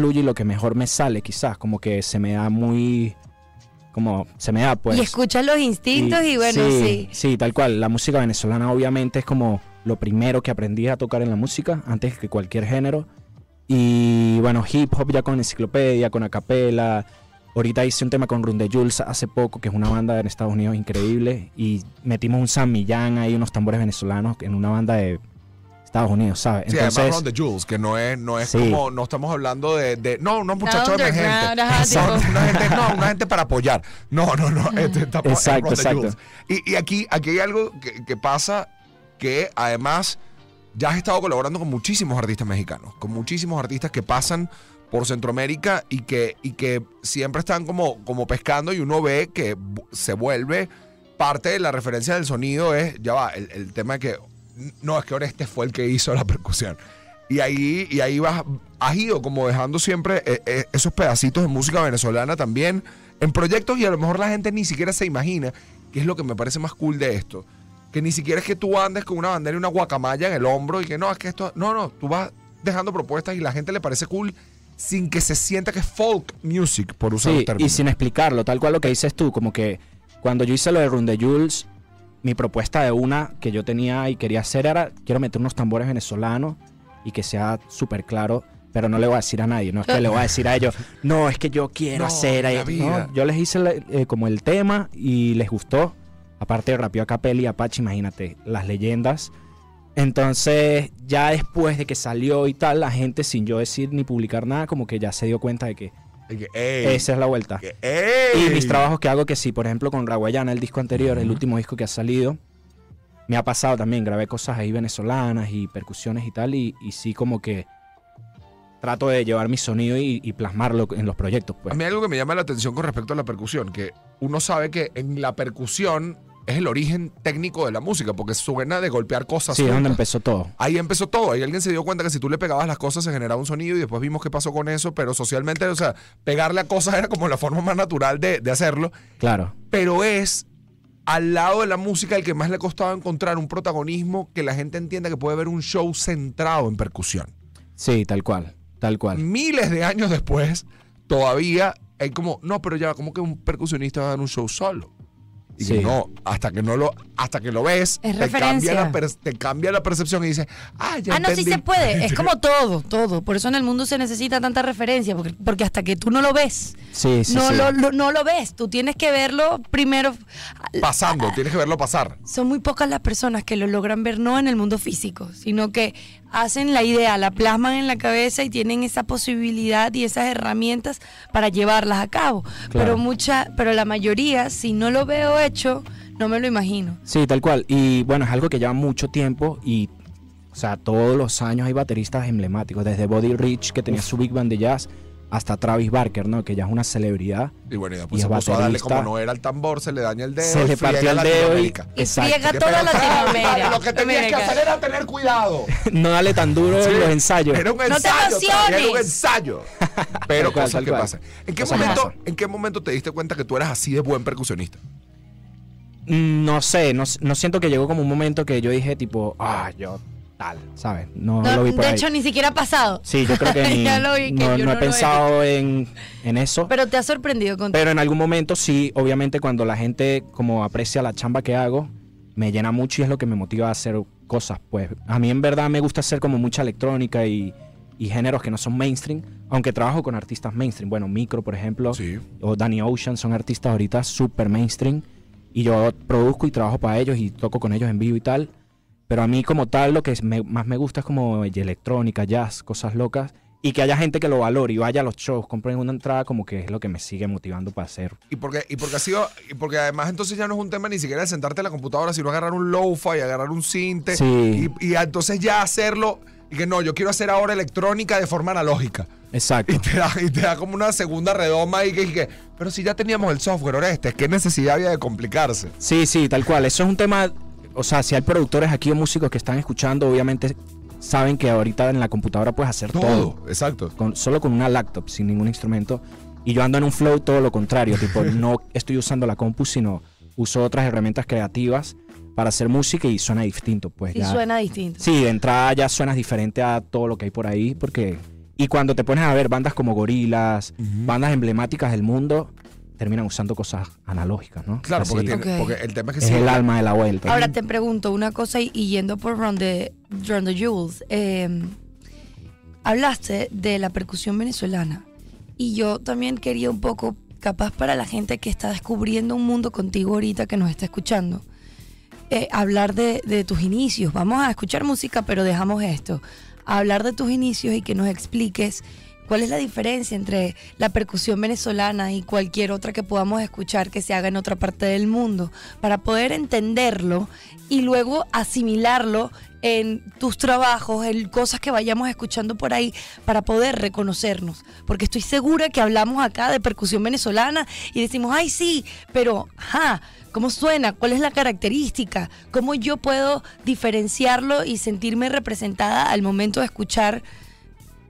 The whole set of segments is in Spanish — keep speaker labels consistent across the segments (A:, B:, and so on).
A: fluye y lo que mejor me sale, quizás, como que se me da muy, como se me da, pues.
B: y escuchas los instintos y, bueno, sí,
A: sí. tal cual. La música venezolana obviamente es como lo primero que aprendí a tocar en la música, antes que cualquier género. Y bueno, hip hop ya con enciclopedia, con acapela. Ahorita hice un tema con Run de Jules hace poco, que es una banda en Estados Unidos increíble. Y metimos un San Millán ahí, unos tambores venezolanos, en una banda de Estados Unidos, ¿sabes?
C: Sí, además Run the Jules, que no es, no es como, no estamos hablando de, de no, unos muchachos emergentes. Una gente, no, una gente para apoyar. No, no, no. Este,
A: exacto, exacto.
C: Y, y, aquí, aquí hay algo que, que pasa que además ya has estado colaborando con muchísimos artistas mexicanos, con muchísimos artistas que pasan por Centroamérica y que, y que siempre están como, como pescando y uno ve que se vuelve parte de la referencia del sonido es, ya va, el, tema de que, no, es que Oreste fue el que hizo la percusión. Y ahí, y ahí vas, has ido como dejando siempre eh, eh, esos pedacitos de música venezolana también en proyectos y a lo mejor la gente ni siquiera se imagina, que es lo que me parece más cool de esto que ni siquiera es que tú andes con una bandera y una guacamaya en el hombro y que no, es que esto, no, no, tú vas dejando propuestas y la gente le parece cool sin que se sienta que es folk music, por usar sí,
A: Y sin explicarlo, tal cual lo que dices tú, como que cuando yo hice lo de Run de Jules, mi propuesta de una que yo tenía y quería hacer era, quiero meter unos tambores venezolanos y que sea súper claro, pero no le voy a decir a nadie, no es que le voy a decir a ellos, no, es que yo quiero hacer, no, yo les hice eh, como el tema y les gustó. Aparte de Rapio Capelli y Apache, imagínate, las leyendas. Entonces, ya después de que salió y tal, la gente, sin yo decir ni publicar nada, como que ya se dio cuenta de que esa es la vuelta. y mis trabajos que hago, que sí, por ejemplo, con Raguayana, el disco anterior, el último disco que ha salido, me ha pasado también, grabé cosas ahí venezolanas y percusiones y tal, y, sí como que trato de llevar mi sonido y, y, plasmarlo en los proyectos. Pues.
C: A mí hay algo que me llama la atención con respecto a la percusión, que uno sabe que en la percusión es el origen técnico de la música, porque suena de golpear cosas.
A: Sí, es donde empezó todo.
C: Ahí empezó todo. Ahí alguien se dio cuenta que si tú le pegabas las cosas se generaba un sonido y después vimos qué pasó con eso, pero socialmente, o sea, pegarle a cosas era como la forma más natural de, hacerlo.
A: Claro.
C: Pero es al lado de la música el que más le costaba encontrar un protagonismo que la gente entienda que puede haber un show centrado en percusión.
A: Sí, tal cual, tal cual.
C: Miles de años después, todavía hay como, no, pero ya, como que un percusionista va a dar un show solo. Y no, hasta que no lo, hasta que lo ves, te cambia, la te cambia, la percepción y dices, ah, ya
B: Ah, no, sí se puede. Es como todo, todo. Por eso en el mundo se necesita tanta referencia, porque, porque hasta que tú no lo ves, no, Lo, no lo ves. Tú tienes que verlo primero.
C: Pasando, tienes que verlo pasar.
B: Son muy pocas las personas que lo logran ver no en el mundo físico, sino que hacen la idea, la plasman en la cabeza y tienen esa posibilidad y esas herramientas para llevarlas a cabo. Pero mucha, pero la mayoría, si no lo veo hecho, no me lo imagino.
A: Sí, tal cual. Y bueno, es algo que lleva mucho tiempo y, o sea, todos los años hay bateristas emblemáticos, desde Body Rich, que tenía su big band de jazz, hasta Travis Barker, ¿no? Que ya es una celebridad.
C: Y bueno, y después se puso a darle como no era el tambor, se le daña el dedo.
A: Se le partió el dedo y,
B: y friega toda Latinoamérica.
C: Lo que tenías que hacer era tener cuidado.
A: no dale tan duro en los ensayos.
C: Era un ensayo. No te era un ensayo. Pero cosas que pasan. ¿En qué, momento, ¿En qué momento te diste cuenta que tú eras así de buen percusionista?
A: Mm, no sé, no, no siento que llegó como un momento que yo dije tipo, ah, yo tal, ¿sabes? No, lo vi por
B: De hecho, ni siquiera ha pasado.
A: Sí, yo creo que, no, he pensado en, eso.
B: Pero te ha sorprendido con
A: Pero en algún momento sí, obviamente cuando la gente como aprecia la chamba que hago, me llena mucho y es lo que me motiva a hacer cosas. Pues a mí en verdad me gusta hacer como mucha electrónica y, géneros que no son mainstream, aunque trabajo con artistas mainstream. Bueno, Micro, por ejemplo, o Danny Ocean son artistas ahorita súper mainstream y yo produzco y trabajo para ellos y toco con ellos en vivo y tal pero a mí como tal lo que más me gusta es como electrónica, jazz, cosas locas. Y que haya gente que lo valore y vaya a los shows, compren una entrada como que es lo que me sigue motivando para hacer.
C: Y porque, y porque ha sido, y porque además entonces ya no es un tema ni siquiera de sentarte en la computadora, sino agarrar un lo-fi, agarrar un synth y, y entonces ya hacerlo y que no, yo quiero hacer ahora electrónica de forma analógica.
A: Exacto.
C: Y te da, y te da como una segunda redoma y que, que, pero si ya teníamos el software, ahora este, ¿qué necesidad había de complicarse?
A: Sí, sí, tal cual. Eso es un tema o sea, si hay productores aquí o músicos que están escuchando, obviamente saben que ahorita en la computadora puedes hacer todo.
C: exacto.
A: Con, solo con una laptop, sin ningún instrumento. Y yo ando en un flow todo lo contrario, tipo, no estoy usando la compu, sino uso otras herramientas creativas para hacer música y suena distinto, pues.
B: Sí, suena distinto.
A: Sí, de entrada ya suena diferente a todo lo que hay por ahí, porque Y cuando te pones a ver bandas como Gorilas, bandas emblemáticas del mundo, terminan usando cosas analógicas, ¿no?
C: Claro, porque, tiene-
B: Ok.
C: porque el tema es que
A: es
C: sí,
A: el alma de la vuelta.
B: Ahora te pregunto una cosa y, y yendo por Run the, Jewels. eh, hablaste de la percusión venezolana y yo también quería un poco, capaz para la gente que está descubriendo un mundo contigo ahorita que nos está escuchando, eh, hablar de, de tus inicios. Vamos a escuchar música, pero dejamos esto. Hablar de tus inicios y que nos expliques cuál es la diferencia entre la percusión venezolana y cualquier otra que podamos escuchar que se haga en otra parte del mundo, para poder entenderlo y luego asimilarlo en tus trabajos, en cosas que vayamos escuchando por ahí, para poder reconocernos. Porque estoy segura que hablamos acá de percusión venezolana y decimos, ay sí, pero, ajá, ¿cómo suena? ¿Cuál es la característica? ¿Cómo yo puedo diferenciarlo y sentirme representada al momento de escuchar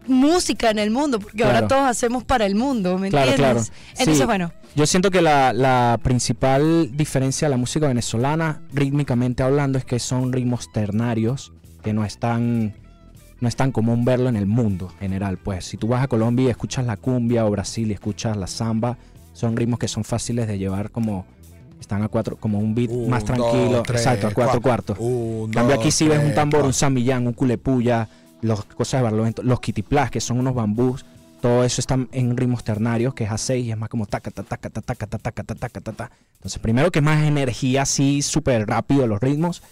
B: música en el mundo? Porque ahora
A: Claro.
B: todos hacemos para el mundo, ¿me
A: Claro, claro.
B: entiendes? Entonces,
A: Sí.
B: bueno,
A: Yo siento que la, la principal diferencia de la música venezolana, rítmicamente hablando, es que son ritmos ternarios, que no es tan, no es tan común verlo en el mundo general. Pues si tú vas a Colombia y escuchas la cumbia o Brasil y escuchas la samba, son ritmos que son fáciles de llevar como están a cuatro, como un beat
C: Un,
A: más
C: dos,
A: tranquilo,
C: tres,
A: exacto, a cuatro
C: cua-
A: cuartos.
C: un,
A: cambio aquí
C: dos,
A: sí ves un tambor, un
C: cuatro.
A: samillán, un culepuya, las cosas de barlovento, los kitiplas, que son unos bambús, todo eso está en ritmos ternarios, que es a 6 y es más como taca, taca, taca, taca, taca, taca, taca, taca. Entonces, primero que es más energía así, súper rápido los ritmos.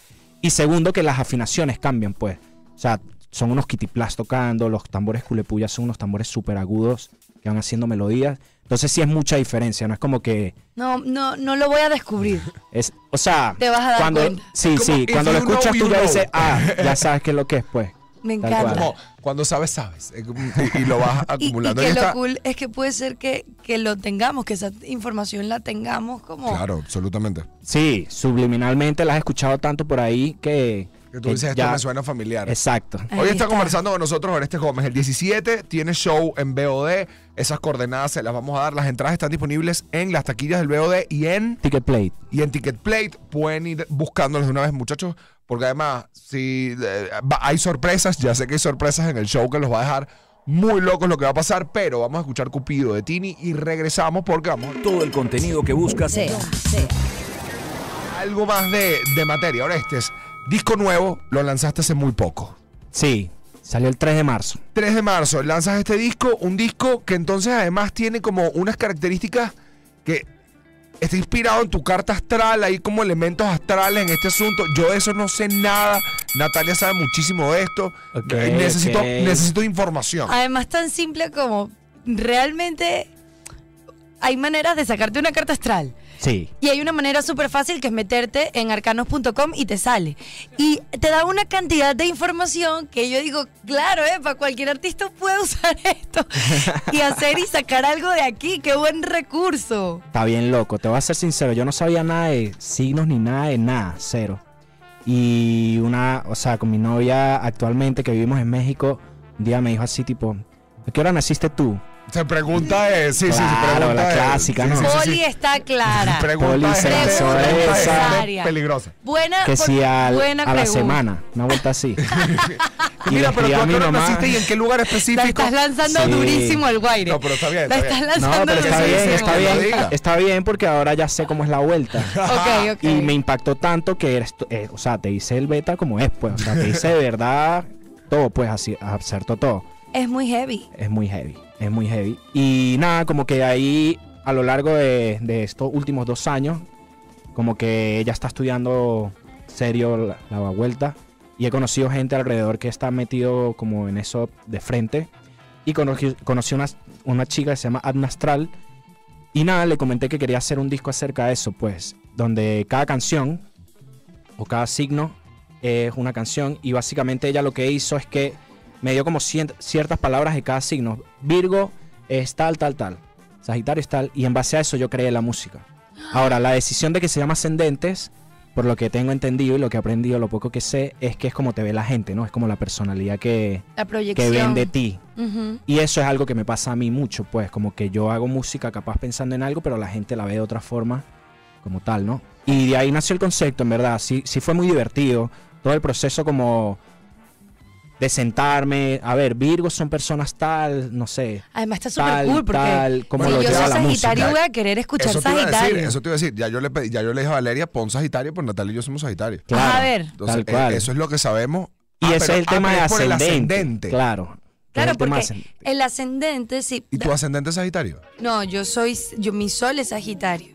A: Y segundo que las afinaciones cambian, pues. O sea, son unos kitiplas tocando, los tambores culepullas son unos tambores súper agudos que van haciendo melodías. Entonces sí es mucha diferencia, no es como que...
B: No, no, no lo voy a descubrir.
A: Es, o sea,
B: te vas a dar
A: cuando. Sí, sí, cuando lo escuchas tú ya dices, ah, ya sabes qué es lo que es, pues.
B: Me encanta.
C: Como cuando sabes, sabes. Eh, Y, y lo vas
B: Y, y
C: acumulando.
B: que
C: Y
B: lo cool es que puede ser que, que lo tengamos, que esa información la tengamos como...
C: Claro, absolutamente.
A: Sí, subliminalmente la has escuchado tanto por ahí que.
C: Que tú dices, esto
A: ya-
C: me suena familiar.
A: Exacto.
B: Ahí
C: Hoy está,
B: está.
C: conversando con nosotros Oreste Gómez. El 17 tiene show en BOD. Esas coordenadas se las vamos a dar. Las entradas están disponibles en las taquillas del BOD y en,
A: Ticket Plate.
C: y en Ticket Plate. Pueden ir buscándolos de una vez, muchachos. Porque además, si eh, va- hay sorpresas, ya sé que hay sorpresas en el show que los va a dejar muy locos lo que va a pasar. Pero vamos a escuchar Cupido de Tini y regresamos porque vamos
D: Todo el contenido que buscas
C: a algo más de, de materia. Orestes, disco nuevo, lo lanzaste hace muy poco.
A: Sí, salió el 3 de marzo.
C: 3 de marzo lanzas este disco, un disco que entonces además tiene como unas características que está inspirado en tu carta astral, hay como elementos astrales en este asunto. Yo de eso no sé nada. Natalia sabe muchísimo de esto. Necesito, necesito información.
B: Además, tan simple como realmente hay maneras de sacarte una carta astral.
A: Sí.
B: Y hay una manera súper fácil que es meterte en arcanos.com y te sale. Y te da una cantidad de información que yo digo, claro, eh, para cualquier artista puede usar esto y hacer y sacar algo de aquí. ¡Qué buen recurso!
A: Está bien loco. Te voy a ser sincero. Yo no sabía nada de signos ni nada de nada. Cero. Y una, o sea, con mi novia actualmente que vivimos en México, un día me dijo así, tipo, ¿a qué hora naciste tú?
C: Se pregunta es, sí, sí, sí,
A: Claro,
C: pregunta
A: la clásica,
C: sí,
A: ¿no?
C: sí, sí, sí.
B: Poli está clara.
C: Pregunta
A: Poli
C: es-
A: se
B: lanzó
C: pregunta es
B: esa.
C: peligrosa.
B: Buena,
A: Que si al-
B: buena
A: a la
B: pregunta.
A: semana. Una vuelta así. Y
C: Mira, pero tú
A: a
C: qué hora naciste y en qué lugar
B: La
C: específico.
B: estás lanzando
A: Sí.
B: durísimo el guaire.
C: No, pero está bien,
B: La
C: está
B: estás
C: bien.
B: lanzando
A: No, pero está bien, está bien. Está bien porque ahora ya sé cómo es la vuelta.
B: Ok, ok.
A: Y me impactó tanto que eres, eh, o sea, te hice el beta como es, pues. O sea, te hice de verdad todo, pues, así, acertó todo.
B: Es muy heavy.
A: Es muy heavy, es muy heavy. Y nada, como que ahí, a lo largo de, de estos últimos dos años, como que ella está estudiando serio la, la vuelta. Y he conocido gente alrededor que está metido como en eso de frente. Y conocí, conocí una, una chica que se llama Adna Astral. Y nada, le comenté que quería hacer un disco acerca de eso, pues, donde cada canción o cada signo es una canción. Y básicamente ella lo que hizo es que me dio como cien- ciertas palabras de cada signo. Virgo es tal, tal, tal. Sagitario es tal. Y en base a eso yo creé la música. Ahora, la decisión de que se llama Ascendentes, por lo que tengo entendido y lo que he aprendido, lo poco que sé, es que es como te ve la gente, ¿no? Es como la personalidad que,
B: La
A: que ven de ti. Y eso es algo que me pasa a mí mucho, pues, como que yo hago música capaz pensando en algo, pero la gente la ve de otra forma, como tal, ¿no? Y de ahí nació el concepto, en verdad. Sí, sí fue muy divertido. Todo el proceso como de sentarme, a ver, Virgos son personas tal, no sé.
B: Además está súper cool porque
A: tal, cómo
B: si
C: lo
B: yo
C: lleva
B: soy
C: la
B: Sagitario
C: música.
B: voy a querer escuchar
C: Eso te, iba a
B: Sagitario.
C: decir, eso te iba a decir, ya yo le, pedí- ya yo le dije a Valeria, pon Sagitario, pues Natalia y yo somos Sagitario.
A: Claro,
B: a ver.
C: Entonces,
A: tal cual.
C: eh, eso es lo que sabemos.
A: y
C: Ah,
A: ese
C: pero-
A: es el
C: ah,
A: tema de ascendente.
C: ascendente.
A: Claro.
B: Claro,
A: el
B: porque
A: ascendente.
B: el ascendente, sí.
C: ¿Y tu ascendente es Sagitario?
B: No, yo soy, yo, mi sol es Sagitario.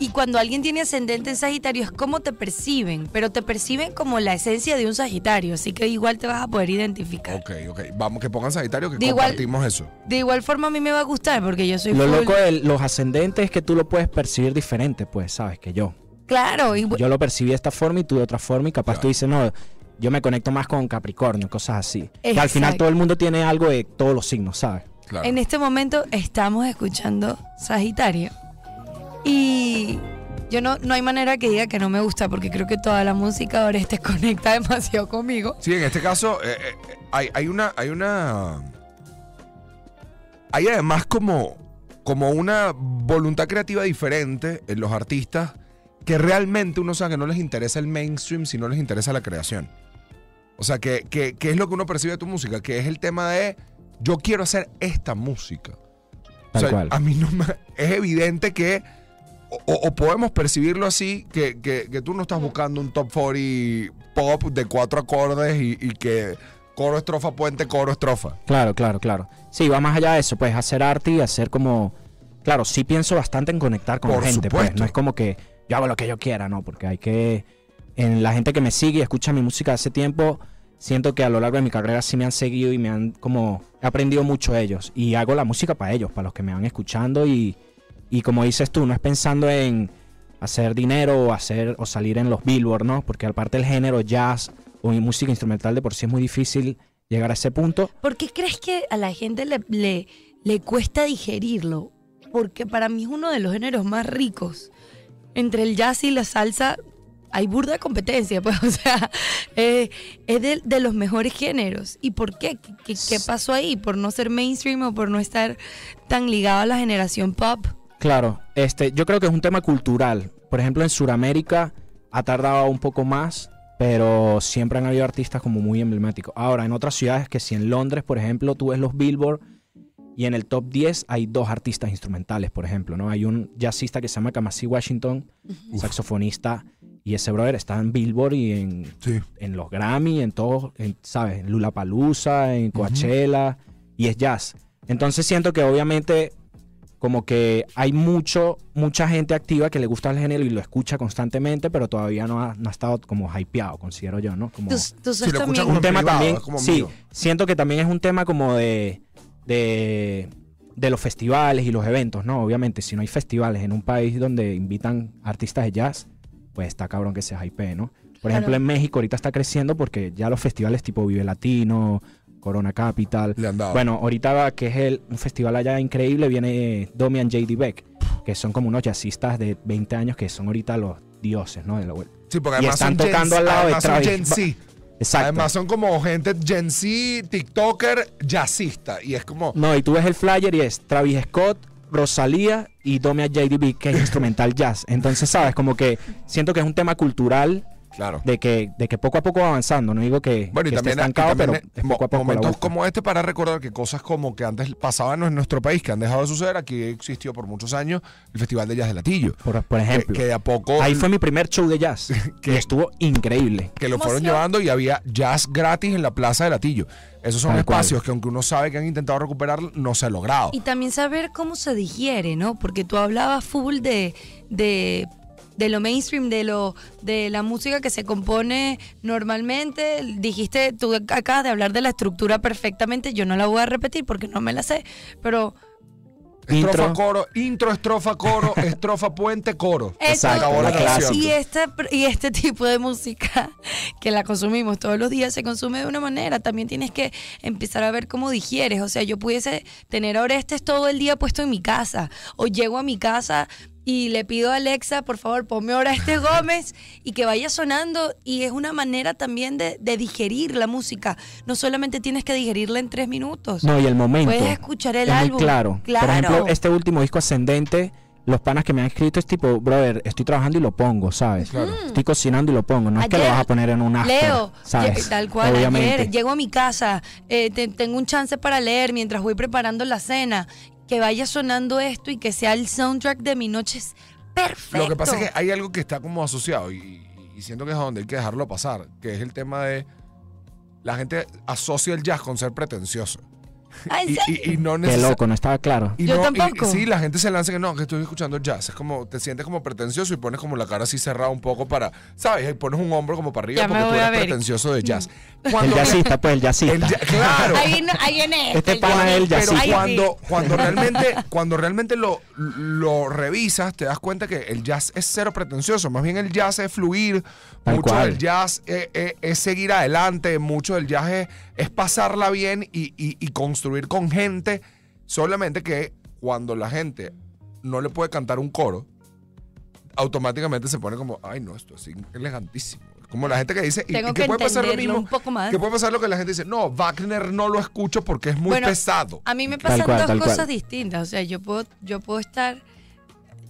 B: Y cuando alguien tiene ascendente en Sagitario es como te perciben, pero te perciben como la esencia de un Sagitario, así que igual te vas a poder identificar.
C: Ok, ok. Vamos, que pongan Sagitario, que
B: De igual-
C: compartimos eso.
B: De igual forma a mí me va a gustar porque yo soy
A: Lo
B: full-
A: loco de los ascendentes es que tú lo puedes percibir diferente, pues, sabes, que yo.
B: Claro, y,
A: Yo lo percibí de esta forma y tú de otra forma y capaz
C: Claro.
A: tú dices, no, yo me conecto más con Capricornio, cosas así. Que al final todo el mundo tiene algo de todos los signos, ¿sabes?
C: Claro.
B: en este momento estamos escuchando Sagitario. Y yo no, no hay manera que diga que no me gusta porque creo que toda la música ahora te conecta demasiado conmigo.
C: Sí, en este caso eh, eh, hay, hay una, hay una, hay además como, como una voluntad creativa diferente en los artistas que realmente uno sabe que no les interesa el mainstream, sino les interesa la creación. O sea, que, que, que es lo que uno percibe de tu música, que es el tema de yo quiero hacer esta música. O
A: Tal
C: sea,
A: cual.
C: a mí no me, es evidente que o, o podemos percibirlo así, que, que- que tú no estás buscando un top 40 pop de cuatro acordes y, y que coro, estrofa, puente, coro, estrofa.
A: Claro, claro, claro. Sí, va más allá de eso, pues hacer arte y hacer como... Claro, sí pienso bastante en conectar con
C: Por
A: la gente, pues. No es como que yo hago lo que yo quiera, no, porque hay que... En la gente que me sigue y escucha mi música hace tiempo, siento que a lo largo de mi carrera sí me han seguido y me han como... He aprendido mucho de ellos y hago la música para ellos, para los que me van escuchando y, y como dices tú, no es pensando en hacer dinero o hacer o salir en los billboard, ¿no? Porque aparte el género jazz o música instrumental de por sí es muy difícil llegar a ese punto.
B: ¿Por qué crees que a la gente le, le, le cuesta digerirlo? Porque para mí es uno de los géneros más ricos. Entre el jazz y la salsa hay burda competencia, pues, o sea, eh, es de, de los mejores géneros. ¿Y por? ¿Qué, qué- qué pasó ahí? ¿Por no ser mainstream o por no estar tan ligado a la generación pop?
A: Claro, este, yo creo que es un tema cultural. Por ejemplo, en Sudamérica ha tardado un poco más, pero siempre han habido artistas como muy emblemáticos. Ahora, en otras ciudades, que si en Londres, por ejemplo, tú ves los Billboard y en el top 10 hay dos artistas instrumentales, por ejemplo, ¿no? Hay un jazzista que se llama Kamasi Washington, saxofonista, y ese brother está en Billboard y en,
C: Sí.
A: en los Grammy, en todo, en, ¿sabes? En Lollapalooza, en Coachella, y es jazz. Entonces siento que obviamente como que hay mucho, mucha gente activa que le gusta el género y lo escucha constantemente, pero todavía no ha, no ha estado como hypeado, considero yo, ¿no? Como
B: Tú, tú
C: Si lo
A: un tema
C: privado,
A: también,
C: es como
A: sí,
C: mío.
A: siento que también es un tema como de, de, de los festivales y los eventos, ¿no? Obviamente, si no hay festivales en un país donde invitan artistas de jazz, pues está cabrón que se hypee, ¿no? Por ejemplo,
B: Claro.
A: en México ahorita está creciendo porque ya los festivales tipo Vive Latino, Corona Capital,
C: Le han dado.
A: bueno, ahorita que es el, un festival allá increíble, viene Domi and JD Beck, que son como unos jazzistas de 20 años que son ahorita los dioses, ¿no? De la vuelta.
C: Sí, porque
A: y
C: además
A: están
C: son Gen-
A: tocando al lado de Travis
C: Gen
A: Ba-
C: Z.
A: Exacto.
C: Además son como gente Gen Z, TikToker, jazzista. Y es como...
A: No, y tú ves el flyer y es Travis Scott, Rosalía y Domi and JD Beck, que es instrumental jazz. Entonces, ¿sabes? Como que siento que es un tema cultural
C: Claro.
A: de que, de que poco a poco va avanzando. No digo que,
C: Bueno, y
A: que esté
C: también, y
A: estancado,
C: también
A: pero
C: es-
A: es poco a poco. la
C: momentos como este para recordar que cosas como que antes pasaban en nuestro país, que han dejado de suceder, aquí existió por muchos años el Festival de Jazz de Latillo.
A: por, ejemplo,
C: que de a poco
A: ahí fue mi primer show de jazz.
C: Que-
A: estuvo increíble.
C: que lo fueron llevando y había jazz gratis en la Plaza de Latillo. Esos son
A: Tal cual.
C: espacios que aunque uno sabe que han intentado recuperar, no se ha logrado.
B: Y también saber cómo se digiere, ¿no? Porque tú hablabas full de, de, de lo mainstream, de lo de la música que se compone normalmente. Dijiste, tú acabas de hablar de la estructura perfectamente. Yo no la voy a repetir porque no me la sé. Pero
C: Estrofa,
A: Intro.
C: coro, intro, estrofa, coro, estrofa, puente, coro.
A: Exacto,
B: y, este, y este tipo de música que la consumimos todos los días se consume de una manera. También tienes que empezar a ver cómo digieres. O sea, yo pudiese tener a Orestes todo el día puesto en mi casa. O llego a mi casa y le pido a Alexa, por favor, ponme Orestes Gómez y que vaya sonando. Y es una manera también de, de digerir la música. No solamente tienes que digerirla en tres minutos.
A: No, y el momento.
B: Puedes escuchar el
A: es muy
B: álbum.
A: claro.
B: Claro.
A: Por ejemplo, este último disco ascendente, los panas que me han escrito es tipo, brother, estoy trabajando y lo pongo, ¿sabes?
C: Claro.
A: Estoy cocinando y lo pongo. No es que lo vas a poner en un after,
B: Leo,
A: ¿sabes?
B: tal cual,
A: Obviamente.
B: ayer llego a mi casa, eh, te- tengo un chance para leer mientras voy preparando la cena, que vaya sonando esto y que sea el soundtrack de mi noche es perfecto.
C: Lo que pasa es que hay algo que está como asociado y, y siento que es a donde hay que dejarlo pasar, que es el tema de la gente asocia el jazz con ser pretencioso.
B: Ah, ¿en
C: Y,
B: serio?
C: y- y no
A: Qué loco, no estaba claro.
C: Y
B: Yo
C: no- y-
B: tampoco.
C: sí, la gente se lanza que no, que estoy escuchando jazz. Es como, te sientes como pretencioso y pones como la cara así cerrada un poco para, ¿sabes? Y pones un hombro como para arriba
B: Ya
C: porque tú eres pretencioso de jazz.
A: El jazzista, pues, el jazzista.
C: el ya- claro.
B: Ahí, no- ahí viene
A: Este
B: el
A: pana es el
B: jazzista.
C: Pero.
B: Ahí sí.
C: cuando, cuando realmente, cuando realmente lo, lo revisas, te das cuenta que el jazz es cero pretencioso. Más bien el jazz es fluir,
A: Tal
C: mucho
A: cual.
C: del jazz es, es- es seguir adelante, mucho del jazz es, es pasarla bien y, y- y construir con gente. Solamente que cuando la gente no le puede cantar un coro, automáticamente se pone como, ay no, esto es elegantísimo. Como la gente que dice, y,
B: Tengo
C: y que,
B: que
C: puede pasar lo mismo,
B: un poco más.
C: que puede pasar lo que la gente dice, no, Wagner no lo escucho porque es muy
B: Bueno,
C: pesado.
B: A mí me
A: Tal
B: pasan
A: cual,
B: dos
A: tal
B: cosas
A: cual.
B: distintas. O sea, yo puedo, yo puedo estar.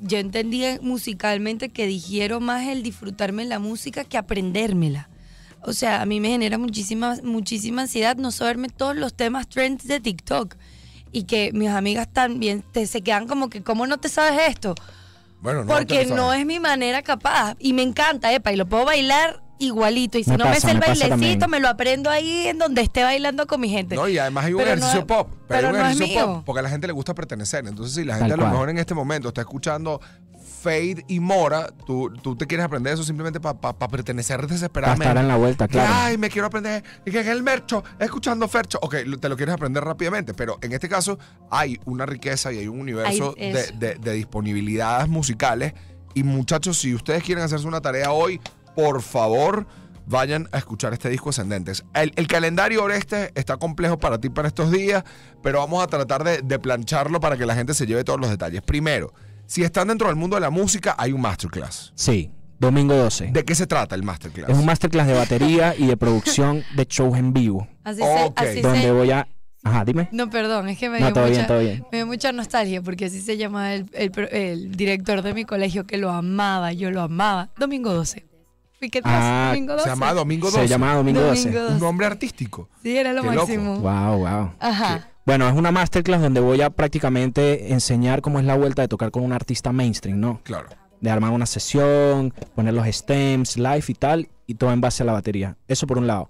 B: Yo entendía musicalmente que digiero más el disfrutarme la música que aprendérmela. O sea, a mí me genera muchísima, muchísima ansiedad no saberme todos los temas trends de TikTok. Y que mis amigas también te, se quedan como que, ¿cómo no te sabes esto?
C: Bueno, no,
B: Porque no es mi manera capaz. Y me encanta, epa, y lo puedo bailar igualito. Y si
A: Me
B: no me sé el bailecito,
A: también.
B: me lo aprendo ahí en donde esté bailando con mi gente.
C: No, y además hay un
B: Pero
C: ejercicio
B: es-
C: pop. Pero,
B: pero
C: hay un
B: no es
C: ejercicio
B: mío.
C: pop porque a la gente le gusta pertenecer. Entonces, si la
A: Tal
C: gente a lo
A: cual.
C: mejor en este momento está escuchando Fade y Mora, tú, tú te quieres aprender eso simplemente para pertenecer
A: Para
C: desesperadamente.
A: estar en la vuelta, claro.
C: Ay, me quiero aprender. Y que en el mercho, escuchando Fercho. Ok, te lo quieres aprender rápidamente, pero en este caso hay una riqueza y hay un universo
B: Hay
C: de,
B: eso.
C: de- de disponibilidades musicales. Y muchachos, si ustedes quieren hacerse una tarea hoy, por favor, vayan a escuchar este disco Ascendentes. El, el calendario Oreste está complejo para ti para estos días, pero vamos a tratar de, de plancharlo para que la gente se lleve todos los detalles. Primero, si están dentro del mundo de la música, hay un masterclass.
A: Sí, domingo 12.
C: ¿De qué se trata el masterclass?
A: Es un masterclass de batería y de producción de shows en vivo.
B: Así se, así
A: Donde
B: se-
A: voy a. Ajá, dime.
B: No, perdón, es que me
A: No,
B: dio,
A: todo
B: mucha,
A: bien, todo bien.
B: me dio mucha nostalgia porque así se llama el, el pro- el director de mi colegio que lo amaba, yo lo amaba. Domingo 12. Que
A: Ah,
B: Domingo 12.
C: Se llama Domingo 12.
A: Se llama Domingo 12.
B: Domingo 12.
C: Un nombre artístico.
B: Sí, era lo
C: Qué loco.
B: máximo.
A: Wow, wow.
B: Ajá.
A: Bueno, es una masterclass donde voy a prácticamente enseñar cómo es la vuelta de tocar con un artista mainstream, ¿no?
C: Claro.
A: De armar una sesión, poner los stems, live y tal, y todo en base a la batería. Eso por un lado.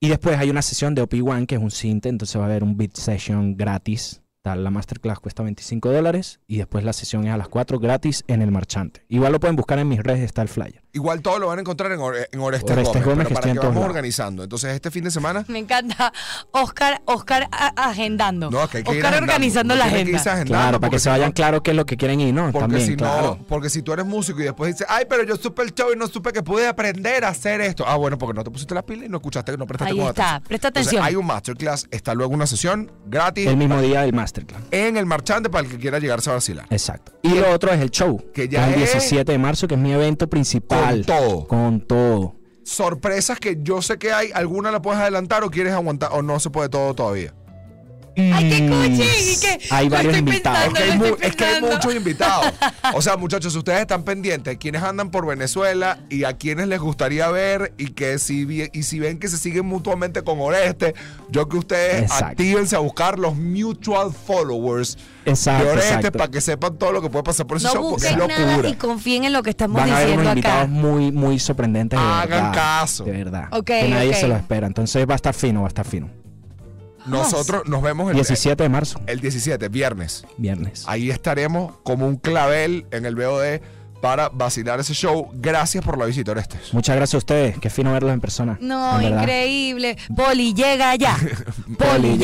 A: Y después hay una sesión de OP1, que es un synth, entonces va a haber un beat session gratis. La masterclass cuesta 25 dólares y después la sesión es a las 4 gratis en el marchante. Igual lo pueden buscar en mis redes, está el flyer.
C: Igual todo lo van a encontrar en, Ore- en Orestes,
A: Orestes
C: Gómez,
A: Gómez,
C: pero
A: que
C: para
A: estoy en
C: que vamos
A: lados.
C: organizando. Entonces, este fin de semana...
B: Me encanta. Oscar, Oscar agendando.
C: No, que hay que ir
B: Oscar
C: agendando.
B: organizando
C: No
B: la agenda.
C: agendando,
A: Claro, para que
C: si
A: se vayan
C: no-
A: claro qué es lo que quieren ir, ¿no?
C: Porque
A: También,
C: si
A: claro.
C: no, porque si tú eres músico y después dices, ay, pero yo supe el show y no supe que pude aprender a hacer esto. Ah, bueno, porque no te pusiste la pila y no escuchaste, no prestaste
B: Ahí está,
C: atención.
B: presta
C: Entonces,
B: atención.
C: hay un masterclass, está luego una sesión gratis
A: El mismo día del masterclass.
C: en el marchante para el que quiera llegarse a vacilar.
A: Exacto. Y lo otro es el show.
C: Que ya
A: el
C: es-
A: 17 de marzo, que es mi evento principal.
C: Con todo.
A: Con todo.
C: Sorpresas que yo sé que hay, ¿alguna la puedes adelantar o quieres aguantar o no se puede todo todavía?
B: Ay, qué
A: Mm,
B: cuchi, y que
A: Hay
B: lo
A: varios
B: estoy
A: invitados.
C: Es que, hay
B: lo
C: mu-
B: estoy
C: es que hay
B: pensando.
C: muchos invitados. O sea, muchachos, si ustedes están pendientes, quienes andan por Venezuela y a quienes les gustaría ver y que si, y si ven que se siguen mutuamente con Oreste, yo que ustedes
A: Exacto.
C: actívense a buscar los mutual followers
A: Exacto,
C: de Oreste
A: exacto.
C: para que sepan todo lo que puede pasar por ese
B: No
C: show porque es
B: busquen nada
C: locura.
B: y confíen en lo que estamos
A: Van a unos
B: diciendo acá.
A: invitados muy, muy sorprendentes. De
C: Hagan
A: verdad,
C: caso.
A: De verdad. Que nadie se lo espera. Entonces va a estar fino, va a estar fino.
C: Nosotros nos vemos el,
A: 17 de marzo,
C: el 17, viernes.
A: viernes.
C: Ahí estaremos como un clavel en el BOD para vacilar ese show. Gracias por la visita, Orestes.
A: Muchas gracias a ustedes. Qué fino verlos en persona.
B: No,
A: en
B: increíble. Poli, llega ya.
A: Poli,
B: Poli,